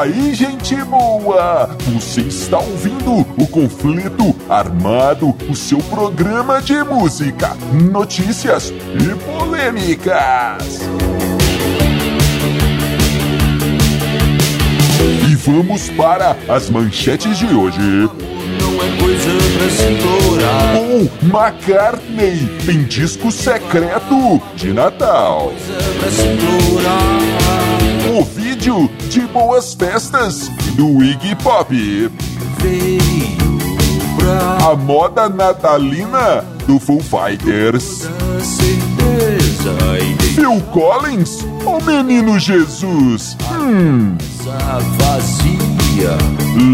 aí, gente boa! Você está ouvindo o Conflito Armado, o seu programa de música, notícias e polêmicas. E vamos para as manchetes de hoje. Paul McCartney tem disco secreto de Natal. O vídeo de boas festas do Iggy Pop. A moda natalina do Foo Fighters. Phil Collins, o menino Jesus. Hum,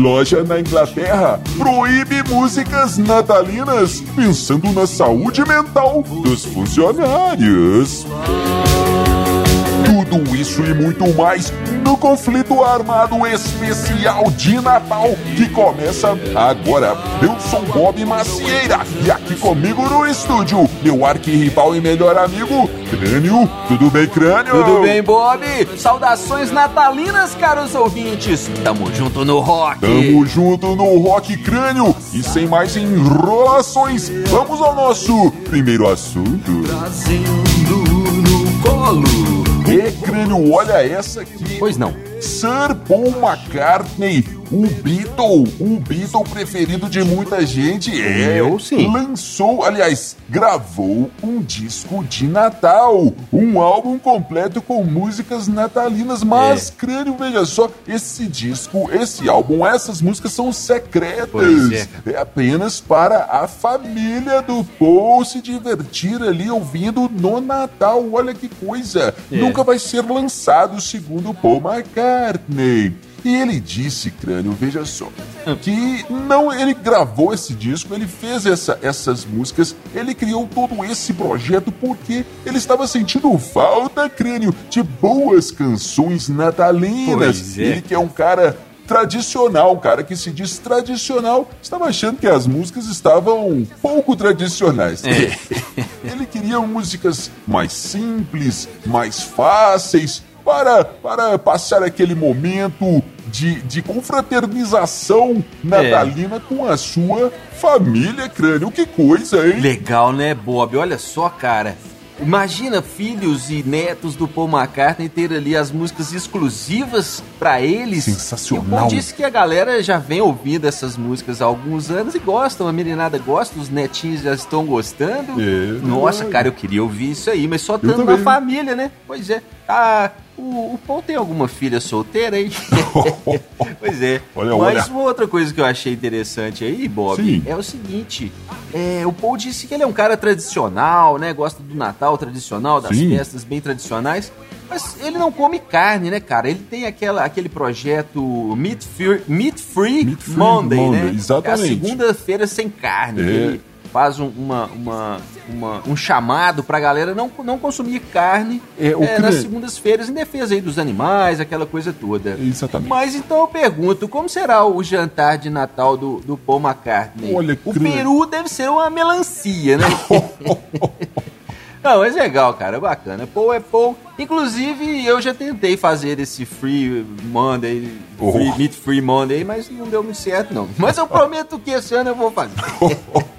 loja na Inglaterra proíbe músicas natalinas pensando na saúde mental dos funcionários. Tudo isso e muito mais no conflito armado especial de Natal que começa agora. Eu sou Bob Macieira e aqui comigo no estúdio, meu arquirrival e melhor amigo, Crânio. Tudo bem, Crânio? Tudo bem, Bob? Saudações natalinas, caros ouvintes. Tamo junto no rock. Tamo junto no Rock Crânio e sem mais enrolações, vamos ao nosso primeiro assunto. Trazendo no colo. Crânio, olha essa aqui. Pois não. Sir Paul McCartney, o Beatle, o Beatle preferido de muita gente, é, Eu sim. lançou, aliás, gravou um disco de Natal, um álbum completo com músicas natalinas, mas, É. crânio, veja só, esse disco, esse álbum, essas músicas são secretas, é, é apenas para a família do Paul se divertir ali ouvindo no Natal, olha que coisa, É. nunca vai ser lançado segundo Paul McCartney. E ele disse, crânio, veja só, que não ele gravou esse disco, ele fez essa- essas músicas, ele criou todo esse projeto porque ele estava sentindo falta, crânio, de boas canções natalinas. É. Ele que é um cara tradicional, cara que se diz tradicional, estava achando que as músicas estavam pouco tradicionais. É. Ele queria músicas mais simples, mais fáceis, para, para passar aquele momento de, de confraternização natalina com a sua família, crânio. Que coisa, hein? Legal, né, Bob? Olha só, cara. Imagina filhos e netos do Paul McCartney ter ali as músicas exclusivas pra eles. Sensacional. E o disse que a galera já vem ouvindo essas músicas há alguns anos e gostam, a meninada gosta, os netinhos já estão gostando. É, Nossa, verdade. cara, eu queria ouvir isso aí, mas só estando na família, né? Pois é. Ah, o, o Paul tem alguma filha solteira aí? pois é. Olha, mas olha. uma outra coisa que eu achei interessante aí, Bob, Sim. é o seguinte: é, o Paul disse que ele é um cara tradicional, né? Gosta do Natal tradicional, das Sim. festas bem tradicionais. Mas ele não come carne, né, cara? Ele tem aquela, aquele projeto Meat Free, Meat Free, Meat Free Monday, Monday, né? exatamente. É a segunda-feira sem carne. É. Ele faz um, uma, uma, uma- um chamado pra galera não, não consumir carne É, é, nas segundas-feiras em defesa aí dos animais, aquela coisa toda. Exatamente. Mas então eu pergunto, como será o jantar de Natal do, do Paul McCartney? Olha, o cre- peru deve ser uma melancia, né? Não, mas legal, cara, bacana. Paul é Paul. Inclusive, eu já tentei fazer esse Free Monday, Oh. free, Meat Free Monday, mas não deu muito certo, não. Mas eu prometo que esse ano eu vou fazer.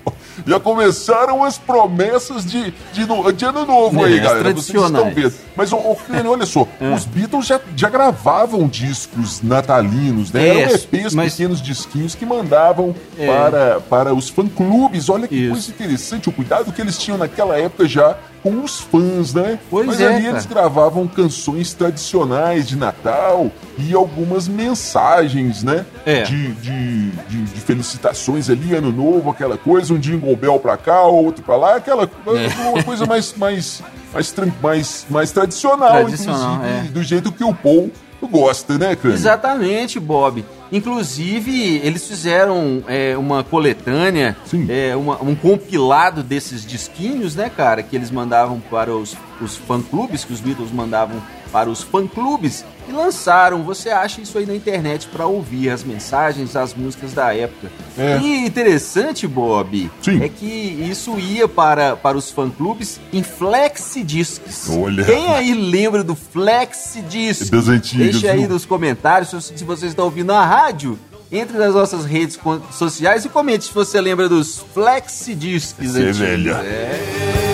Já começaram as promessas de, de, de ano novo É, aí, galera. Vocês estão vendo. Mas, ô, ô, olha só, os Beatles já, já gravavam discos natalinos, né? É, Eram EPs, mas- pequenos disquinhos que mandavam É. para, para os fã-clubes. Olha que Isso. coisa interessante, o cuidado que eles tinham naquela época já com os fãs, né? Pois Mas é, ali cara. eles gravavam canções tradicionais de Natal e algumas mensagens, né? É. De, de, de- de felicitações ali, ano novo, aquela coisa, um jingle bell pra cá, outro pra lá, aquela É. uma coisa mais, mais, mais, mais, mais tradicional, Tradicional, inclusive, é. do jeito que o Paul gosta, né, cara? Exatamente, Bob. Inclusive, eles fizeram é, uma coletânea, é, uma- um compilado desses disquinhos, né, cara? Que eles mandavam para os, os fã-clubes, que os Beatles mandavam para os fã-clubes e lançaram. Você acha isso aí na internet para ouvir as mensagens, as músicas da época. É. E interessante, Bob, Sim. é que isso ia para, para os fã-clubes em flexidiscs. Olha. Quem aí lembra do flexidisc? Das antigas, Deixa aí nos comentários se, você está ouvindo na rádio. Entre nas nossas redes sociais e comente se você lembra dos flexidiscs Você é velha. É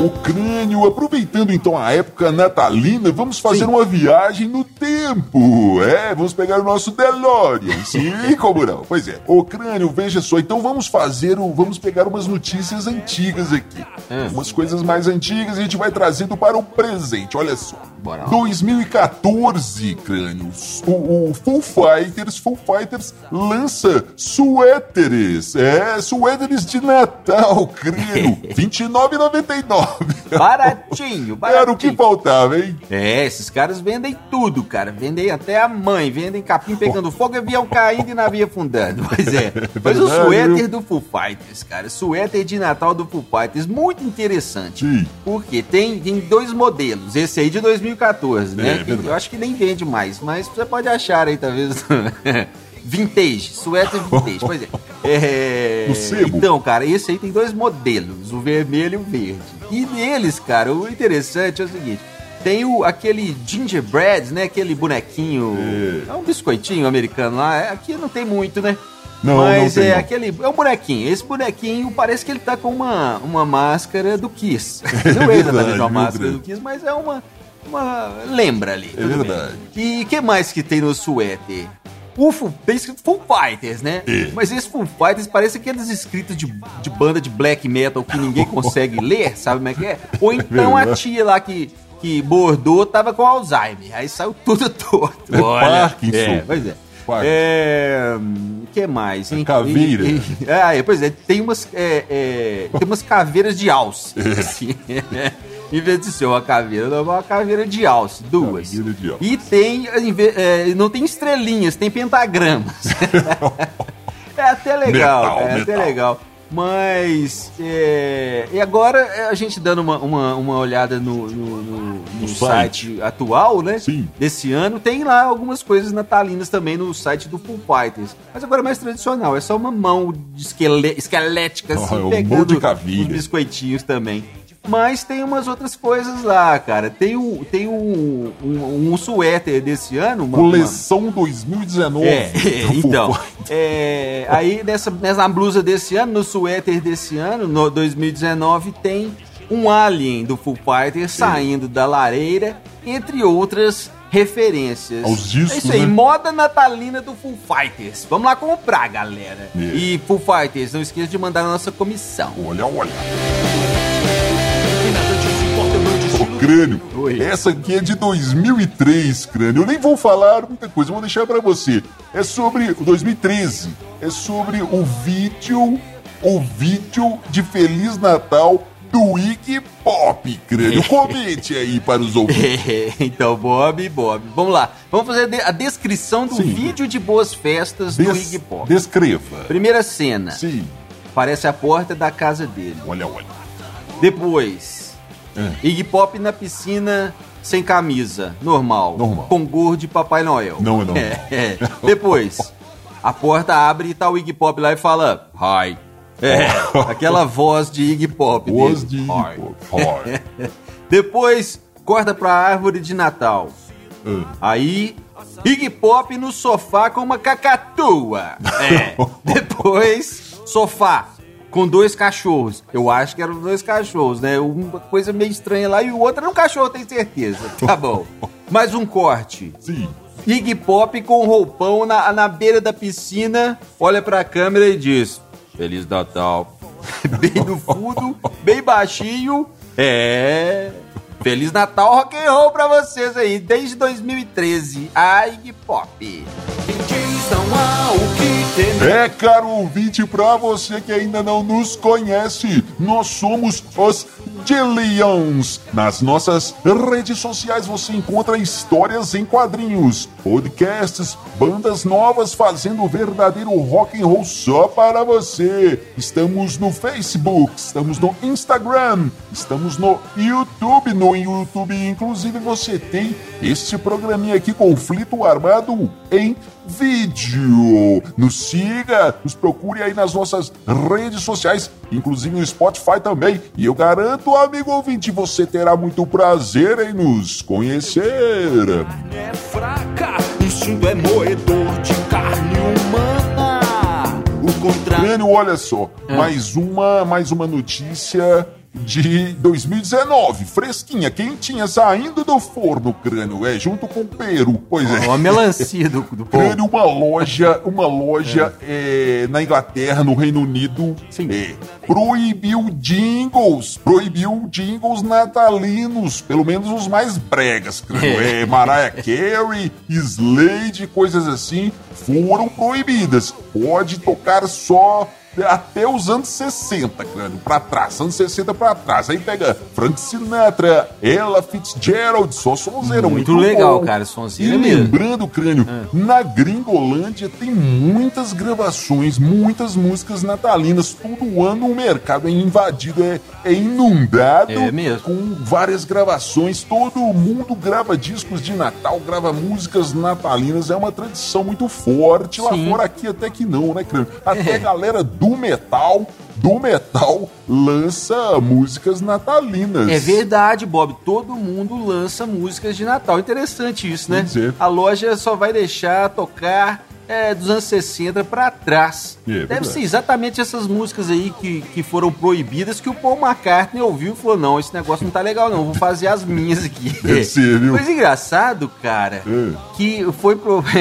o crânio. Aproveitando então a época natalina, vamos fazer sim. uma viagem no tempo. É, vamos pegar o nosso DeLorean. Sim, como não? Pois é. O crânio, veja só. Então vamos fazer, vamos pegar umas notícias antigas aqui. Hum. Umas coisas mais antigas a gente vai trazendo para o presente. Olha só. Bora. 2014, crânios. O, o Full Fighters, Full Fighters lança suéteres. É, suéteres de Natal, crânio. 29,99. Baratinho, baratinho. Era o que faltava, hein? É, esses caras vendem tudo, cara. Vendem até a mãe, vendem capim pegando fogo, avião caindo e navio afundando. Pois é, é. Mas o suéter do Foo Fighters, cara. Suéter de Natal do Foo Fighters. Muito interessante. Sim. Porque tem, tem dois modelos. Esse aí de 2014, né? É, é eu acho que nem vende mais, mas você pode achar aí, talvez. Vintage, suéter vintage, pois é. é. Então, cara, esse aí tem dois modelos, o vermelho e o verde. E neles, cara, o interessante é o seguinte: tem o, aquele gingerbread, né? Aquele bonequinho. É. um biscoitinho americano lá. é, Aqui não tem muito, né? Não, Mas não tem, é não. aquele. É um bonequinho. Esse bonequinho parece que ele tá com uma, uma máscara do Kiss. Não é verdade, exatamente uma máscara verdade. do Kiss, mas é uma. uma lembra ali. É tudo bem. verdade. E o que mais que tem no suéter? O Full, tem escrito Full Fighters, né? É. Mas esse Full Fighters parece aqueles escritos de, de banda de black metal que ninguém consegue ler, sabe como é que é? Ou então a verdade. tia lá que, que bordou tava com Alzheimer. Aí saiu tudo torto. É Parkinson. É, pois é. Parkinson. É. O que mais? hein? caveira. E- e- ah, é, pois é, tem umas, é, é, tem umas caveiras de alce. assim, em vez de ser uma caveira, não, é uma caveira de alce, duas. Caveira de alce. E tem, é, não tem estrelinhas, tem pentagramas. é até legal, Metal, é até metal. legal. Mas, é, e agora é, a gente dando uma, uma, uma olhada no, no, no- no site. site. atual, né? Sim. Desse ano, tem lá algumas coisas natalinas também no site do Full Fighters. Mas agora é mais tradicional, é só uma mão esquele- esquelética, assim, Ah, é um pegando de os biscoitinhos também. Mas tem umas outras coisas lá, cara. Tem um, tem um, um, um suéter desse ano. Uma, uma- Coleção 2019. é, do Full então, é, aí nessa, nessa blusa desse ano, no suéter desse ano, no 2019, tem um alien do Full Fighter saindo da lareira, entre outras referências. Aos discos, é isso aí, né? moda natalina do Full Fighters. Vamos lá comprar, galera. É. E Full Fighters, não esqueça de mandar na nossa comissão. Olha, olha. Crânio, Oi. essa aqui é de 2003, crânio. Eu nem vou falar muita coisa, vou deixar pra você. É sobre o 2013. É sobre o vídeo, o vídeo de Feliz Natal do Iggy Pop, crânio. Comente aí para os ouvintes. então, Bob, Bob. Vamos lá. Vamos fazer a de- a descrição do Sim. vídeo de boas festas do Des- Iggy Pop. Descreva. Primeira cena. Sim. Parece a porta da casa dele. Olha, olha. Depois, É. Iggy Pop na piscina sem camisa, normal. Normal. Com gorro de Papai Noel. Não é normal. É. Depois, a porta abre e tá o Iggy Pop lá e fala: Hi. É, aquela voz de Iggy Pop. Voz dele. de Hi. Iggy Pop. Hi. Depois, corta pra árvore de Natal. Ah. Aí, Iggy Pop no sofá com uma cacatua. É. Depois, sofá com dois cachorros. Eu acho que eram dois cachorros, né? Uma coisa meio estranha lá e o outro era um cachorro, tenho certeza. Tá bom. Mais um corte. Sim. Iggy Pop com um roupão na, na beira da piscina, olha pra câmera e diz: Feliz Natal. bem no fundo, bem baixinho. É. Feliz Natal rock and roll pra vocês aí, desde 2013. A Iggy Pop. Quem diz não há o. É, caro ouvinte, pra você que ainda não nos conhece, nós somos os Dillions. Nas nossas redes sociais você encontra histórias em quadrinhos, podcasts, bandas novas fazendo o verdadeiro rock and roll só para você. Estamos no Facebook, estamos no Instagram, estamos no YouTube. No YouTube, inclusive, você tem este programinha aqui, Conflito Armado, em vídeo. Nos siga, nos procure aí nas nossas redes sociais, inclusive no Spotify também. E eu garanto, amigo ouvinte, você terá muito prazer em nos conhecer. É fraca, instinto é moedor de carne humana. O contrário. Olha só, mais uma, mais uma notícia de 2019, fresquinha, quentinha, saindo do forno, crânio, é, junto com o peru, pois é. Ó, a melancia do, do povo. Crânio, uma loja, uma loja é, na Inglaterra, no Reino Unido, Sim. é, proibiu jingles, proibiu jingles natalinos, pelo menos os mais bregas, crânio, é, Mariah Carey, Slade, coisas assim, foram proibidas. Pode tocar só até os anos 60, crânio, pra trás, anos 60 pra trás. Aí pega Frank Sinatra, Ella Fitzgerald, só sonzeira. Muito legal, bom. cara, sonzeira E mesmo. lembrando, crânio, na Gringolândia tem muitas gravações, muitas músicas natalinas. Todo ano o mercado é invadido, é, é inundado É com várias gravações. Todo mundo grava discos de Natal, grava músicas natalinas. É uma tradição muito forte. Lá Sim. fora aqui até que não, né, crânio? Até É. a galera do metal, do metal, lança músicas natalinas. É verdade, Bob. Todo mundo lança músicas de Natal. Interessante isso, né? É. A loja só vai deixar tocar é, dos anos 60 pra trás. É, Deve verdade. ser exatamente essas músicas aí que, que foram proibidas que o Paul McCartney ouviu e falou: não, esse negócio não tá legal, não. Vou fazer as minhas aqui. Deve ser, viu? Coisa engraçado, cara, É. que foi pro.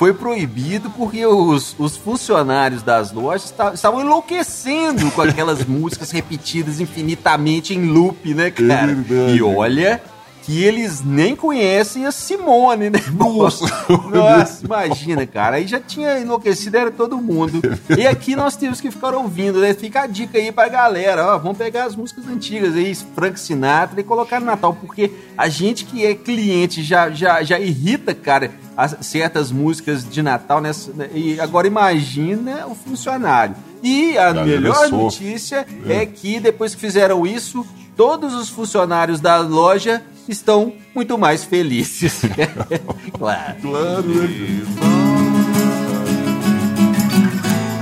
Foi proibido porque os, os funcionários das lojas esta- estavam enlouquecendo com aquelas músicas repetidas infinitamente em loop, né, cara? verdade. E olha que eles nem conhecem a Simone, né? Nossa. Nossa, imagina, cara. Aí já tinha enlouquecido, era todo mundo. E aqui nós temos que ficar ouvindo, né? Fica a dica aí pra galera, ó. Vamos pegar as músicas antigas aí, Frank Sinatra, e colocar no Natal, porque a gente que é cliente já, já, já irrita, cara, as- certas músicas de Natal, né? E agora imagina o funcionário. E a Galera, melhor notícia é que depois que fizeram isso, todos os funcionários da loja estão muito mais felizes. claro. Claro, né?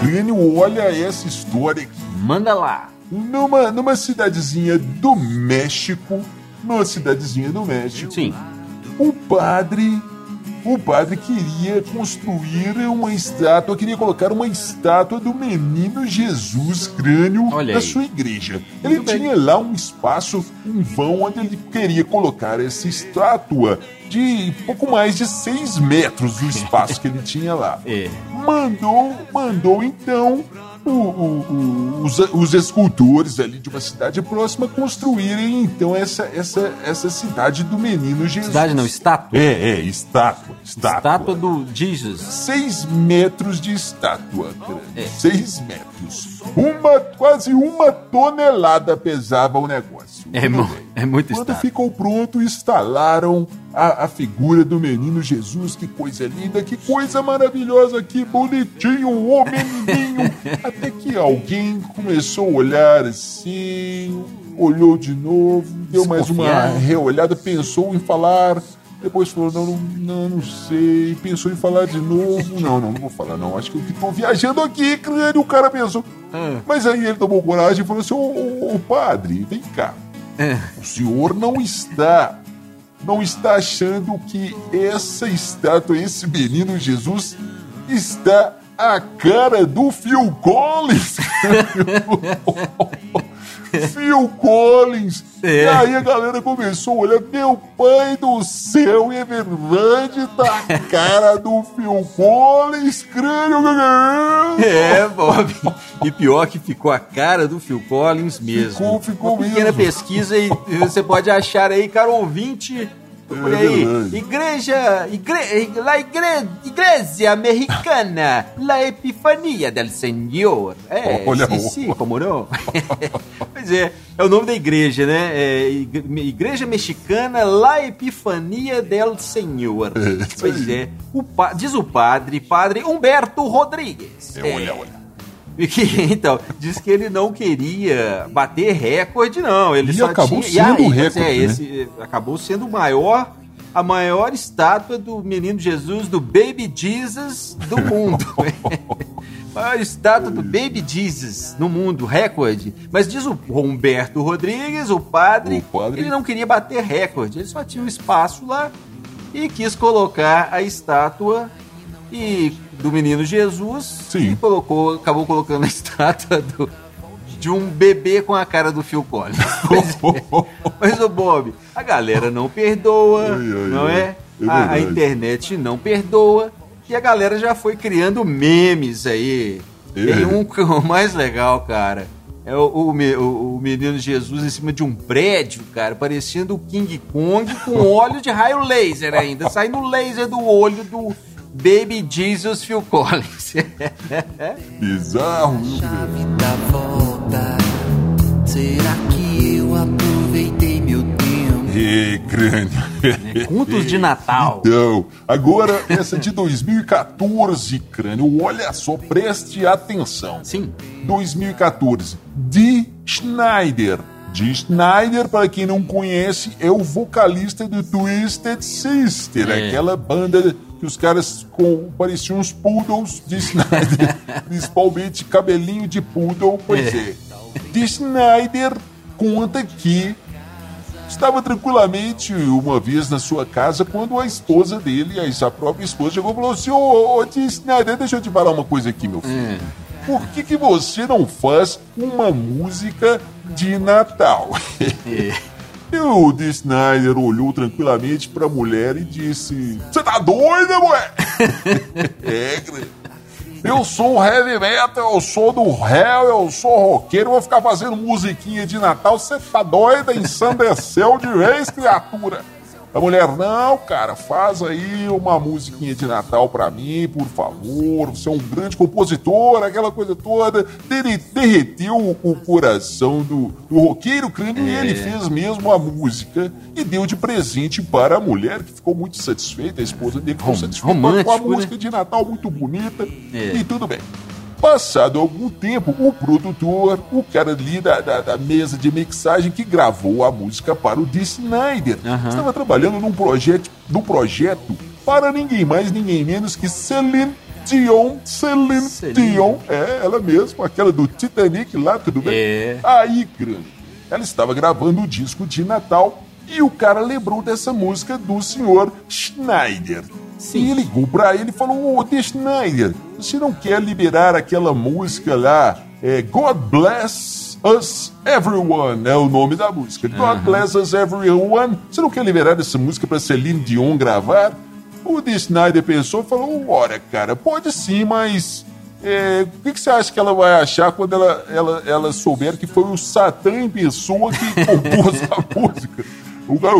Crânio, olha essa história aqui. Manda lá. Numa, numa cidadezinha do México, numa cidadezinha do México, Sim. o padre, o padre queria construir uma estátua, queria colocar uma estátua do menino Jesus crânio Olha na aí. sua igreja. Ele Muito bem. tinha lá um espaço, um vão onde ele queria colocar essa estátua de pouco mais de 6 metros do espaço que ele tinha lá É. mandou, mandou então o- o- os, os escultores ali de uma cidade próxima construírem então essa, essa, essa cidade do menino Jesus. Cidade não, estátua. É, é, estátua. Estátua. Estátua do Jesus. Seis metros de estátua. É. Seis metros. Uma, quase uma tonelada pesava o negócio. É, mu- é muito Quando estátua. ficou pronto, instalaram a, a figura do menino Jesus. Que coisa linda, que coisa maravilhosa, que bonitinho, o menininho. Até que alguém começou a olhar assim, olhou de novo, deu mais uma reolhada, pensou em falar. Depois falou, não, não, não, sei. Pensou em falar de novo. Não, não, não vou falar, não. Acho que eu que tô viajando aqui, crânio. O cara pensou. Ah. Mas aí ele tomou coragem e falou assim: Ô, ô, ô, padre, vem cá. É. O senhor não está. Não está achando que essa estátua, esse menino Jesus, está a cara do Phil Collins? Phil Collins. É. E aí a galera começou a olhar, meu pai do céu, é verdade, tá a cara do Phil Collins, crânio. É, Bob. E pior que ficou a cara do Phil Collins mesmo. Ficou, ficou Uma pequena mesmo. pesquisa e você pode achar aí, cara ouvinte, Olha aí, igreja, igre, la igre, igreja americana, la epifania del Senhor. É, Olha, sim, sim, como não? pois é, é o nome da igreja, né? É, igreja mexicana, la epifania del Senhor. É, pois é, o, diz o padre, padre Humberto Rodrigues. É, olha, olha. Que, então, diz que ele não queria bater recorde, não. Ele e só acabou tinha, sendo e aí, recorde, é, né? esse acabou sendo o maior, a maior estátua do menino Jesus, do Baby Jesus do mundo. maior estátua do Baby Jesus no mundo, recorde. Mas diz o Humberto Rodrigues, o padre, O padre- ele não queria bater recorde, ele só tinha um espaço lá e quis colocar a estátua e do menino Jesus Sim. e colocou, acabou colocando a estátua do, de um bebê com a cara do Phil Collins. Mas, ô Bob, a galera não perdoa, Ai, ai, não é? É a, a internet não perdoa e a galera já foi criando memes aí. É. Tem um que é o mais legal, cara. É o, o, o- o menino Jesus em cima de um prédio, cara, parecendo o King Kong com óleo de raio laser ainda, saindo laser do olho do Baby Jesus Phil Collins. Bizarro, chave da volta. Será que eu aproveitei meu tempo? Ê, crânio. Contos de Natal. Então, agora essa de 2014, crânio. Olha só, preste atenção. Sim. 2014. Dee Schneider. Dee Schneider, para quem não conhece, é o vocalista do Twisted Sister, É. aquela banda que os caras com, pareciam uns poodles de Schneider, principalmente cabelinho de poodle, pois É. é. Dee Schneider conta que estava tranquilamente uma vez na sua casa quando a esposa dele, a própria esposa, chegou e falou assim: Ô, ô, Dee Schneider, deixa eu te falar uma coisa aqui, meu filho. Por que, que você não faz uma música de Natal? E o Dee Snyder olhou tranquilamente pra mulher e disse: Você tá doida, mulher? é, cara. Eu sou heavy metal, eu sou do réu, eu sou roqueiro, vou ficar fazendo musiquinha de Natal. Você tá doida? Ensandeceu de vez, criatura. A mulher, não, cara, faz aí uma musiquinha de Natal pra mim, por favor. Você é um grande compositor, aquela coisa toda. Ele derreteu o, coração do, do roqueiro crânio e ele fez mesmo a música e deu de presente para a mulher, que ficou muito satisfeita. A esposa dele ficou Rom- satisfeita com a né? música de Natal muito bonita. É. E tudo bem. Passado algum tempo, o produtor, o cara ali da, da, da mesa de mixagem que gravou a música para o Dee Snyder, Aham. estava trabalhando num projeto, num projeto para ninguém mais, ninguém menos que Celine Dion. Celine, Celine. Dion, é ela mesma, aquela do Titanic lá, tudo bem? É. Aí, grande, ela estava gravando o disco de Natal e o cara lembrou dessa música do senhor Schneider. Sim. E ligou pra ele e falou: Ô, The Schneider, você não quer liberar aquela música lá? É, God Bless Us Everyone é o nome da música. God Bless Us Everyone. Você não quer liberar essa música pra Celine Dion gravar? O The Schneider pensou e falou: Ora, cara, pode sim, mas. é, o que, que você acha que ela vai achar quando ela, ela, ela souber que foi o Satã em pessoa que compôs a música? O cara,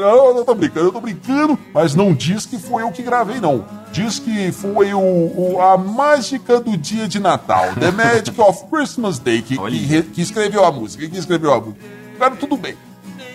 não, eu tô brincando, eu tô brincando, mas não diz que foi eu que gravei, não. Diz que foi o, o- a mágica do dia de Natal, The Magic of Christmas Day, que, que, que escreveu a música, que escreveu a música. Cara, tudo bem.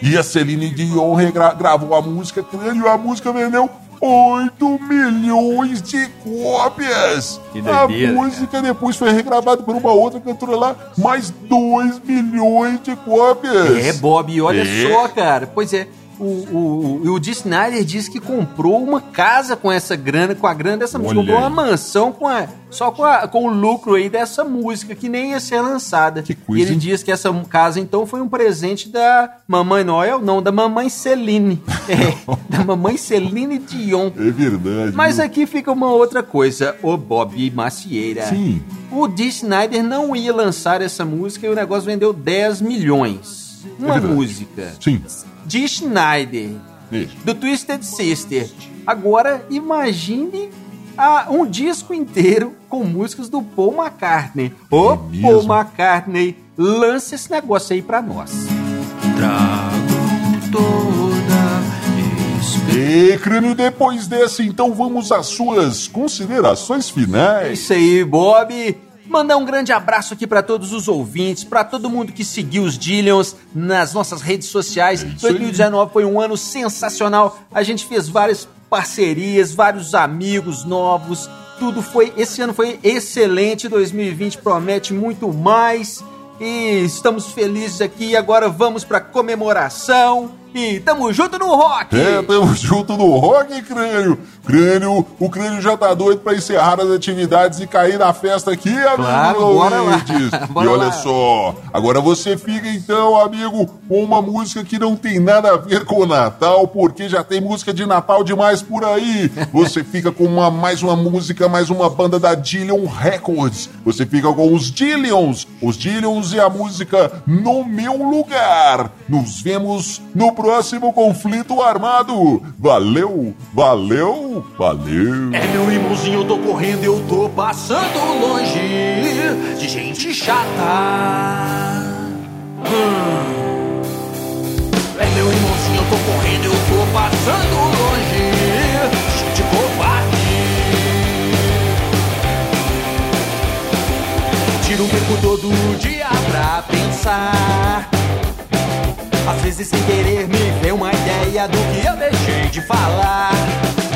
E a Celine Dion regra- gravou a música, e a música vendeu 8 milhões de cópias. Que a doideira, música depois foi regravada por uma outra cantora lá, mais 2 milhões de cópias. É, Bob, olha É. só, cara. Pois é. O, o, o, Dee Snyder disse que comprou uma casa com essa grana, com a grana dessa música. Comprou uma mansão com a, só com, a- com o lucro aí dessa música, que nem ia ser lançada. Que coisa, E ele hein? diz que essa casa, então, foi um presente da Mamãe Noel, não, da Mamãe Celine. É, da Mamãe Celine Dion. É verdade. Mas viu? aqui fica uma outra coisa, o Bob Macieira. Sim. O Dee Snyder não ia lançar essa música e o negócio vendeu 10 milhões. Uma verdade. música. Sim. Dee Snyder, Isso. do Twisted Sister. Agora, imagine ah, um disco inteiro com músicas do Paul McCartney. Ô, É? Paul McCartney, lança esse negócio aí pra nós. Trago toda E, Crânio, depois dessa, então vamos às suas considerações É finais. isso aí, Bob. Mandar um grande abraço aqui para todos os ouvintes, para todo mundo que seguiu os Dillions nas nossas redes sociais. É isso aí. 2019 foi um ano sensacional. A gente fez várias parcerias, vários amigos novos. Tudo foi. Esse ano foi excelente. 2020 promete muito mais. E estamos felizes aqui. Agora vamos para comemoração. E tamo junto no rock! É, tamo junto no rock, Crânio. Crânio, o Crânio já tá doido pra encerrar as atividades e cair na festa aqui, amigo Claro, bora lá. Bora e olha lá. só, agora você fica então, amigo, com uma música que não tem nada a ver com o Natal, porque já tem música de Natal demais por aí. Você fica com uma, mais uma música, mais uma banda da Dillion Records. Você fica com os Dillions, os Dillions e a música No Meu Lugar. Nos vemos no próximo conflito armado. Valeu, valeu, valeu. É meu irmãozinho, eu tô correndo, eu tô passando longe de gente chata. Hum. É meu irmãozinho, eu tô correndo, eu tô passando longe de gente covarde. Tiro o tempo todo dia pra pensar. Vezes sem querer me vem uma ideia do que eu deixei de falar.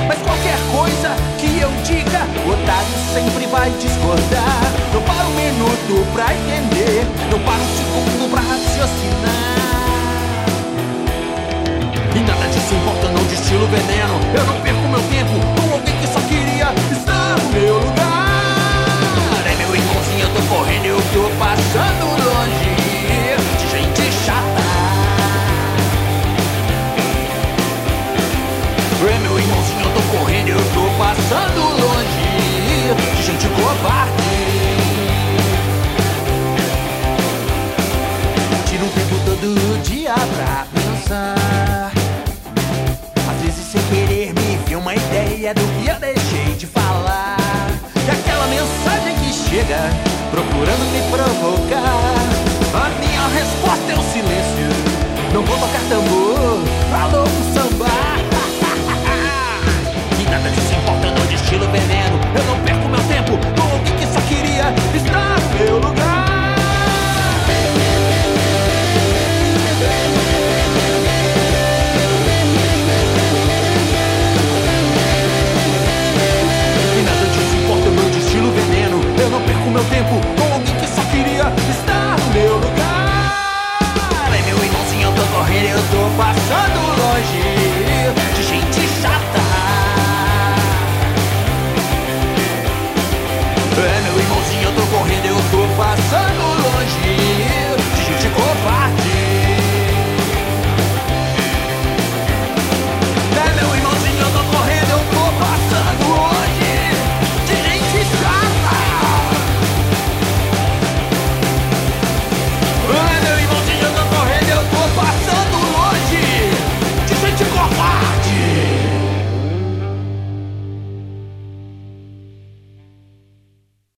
Mas qualquer coisa que eu diga, o otário sempre vai discordar. Não paro um minuto pra entender, não paro um segundo pra raciocinar. E nada disso importa, não destilo veneno. Eu não perco meu tempo com alguém que só queria estar no meu lugar. É meu irmãozinho, eu tô correndo, eu tô passando longe dia pra pensar. Às vezes sem querer me vem uma ideia do que eu deixei de falar. E aquela mensagem que chega procurando me provocar. A minha resposta é o silêncio. Não vou tocar tambor, falou um samba. E nada disso importa, não destilo veneno. Eu não perco meu tempo com tempo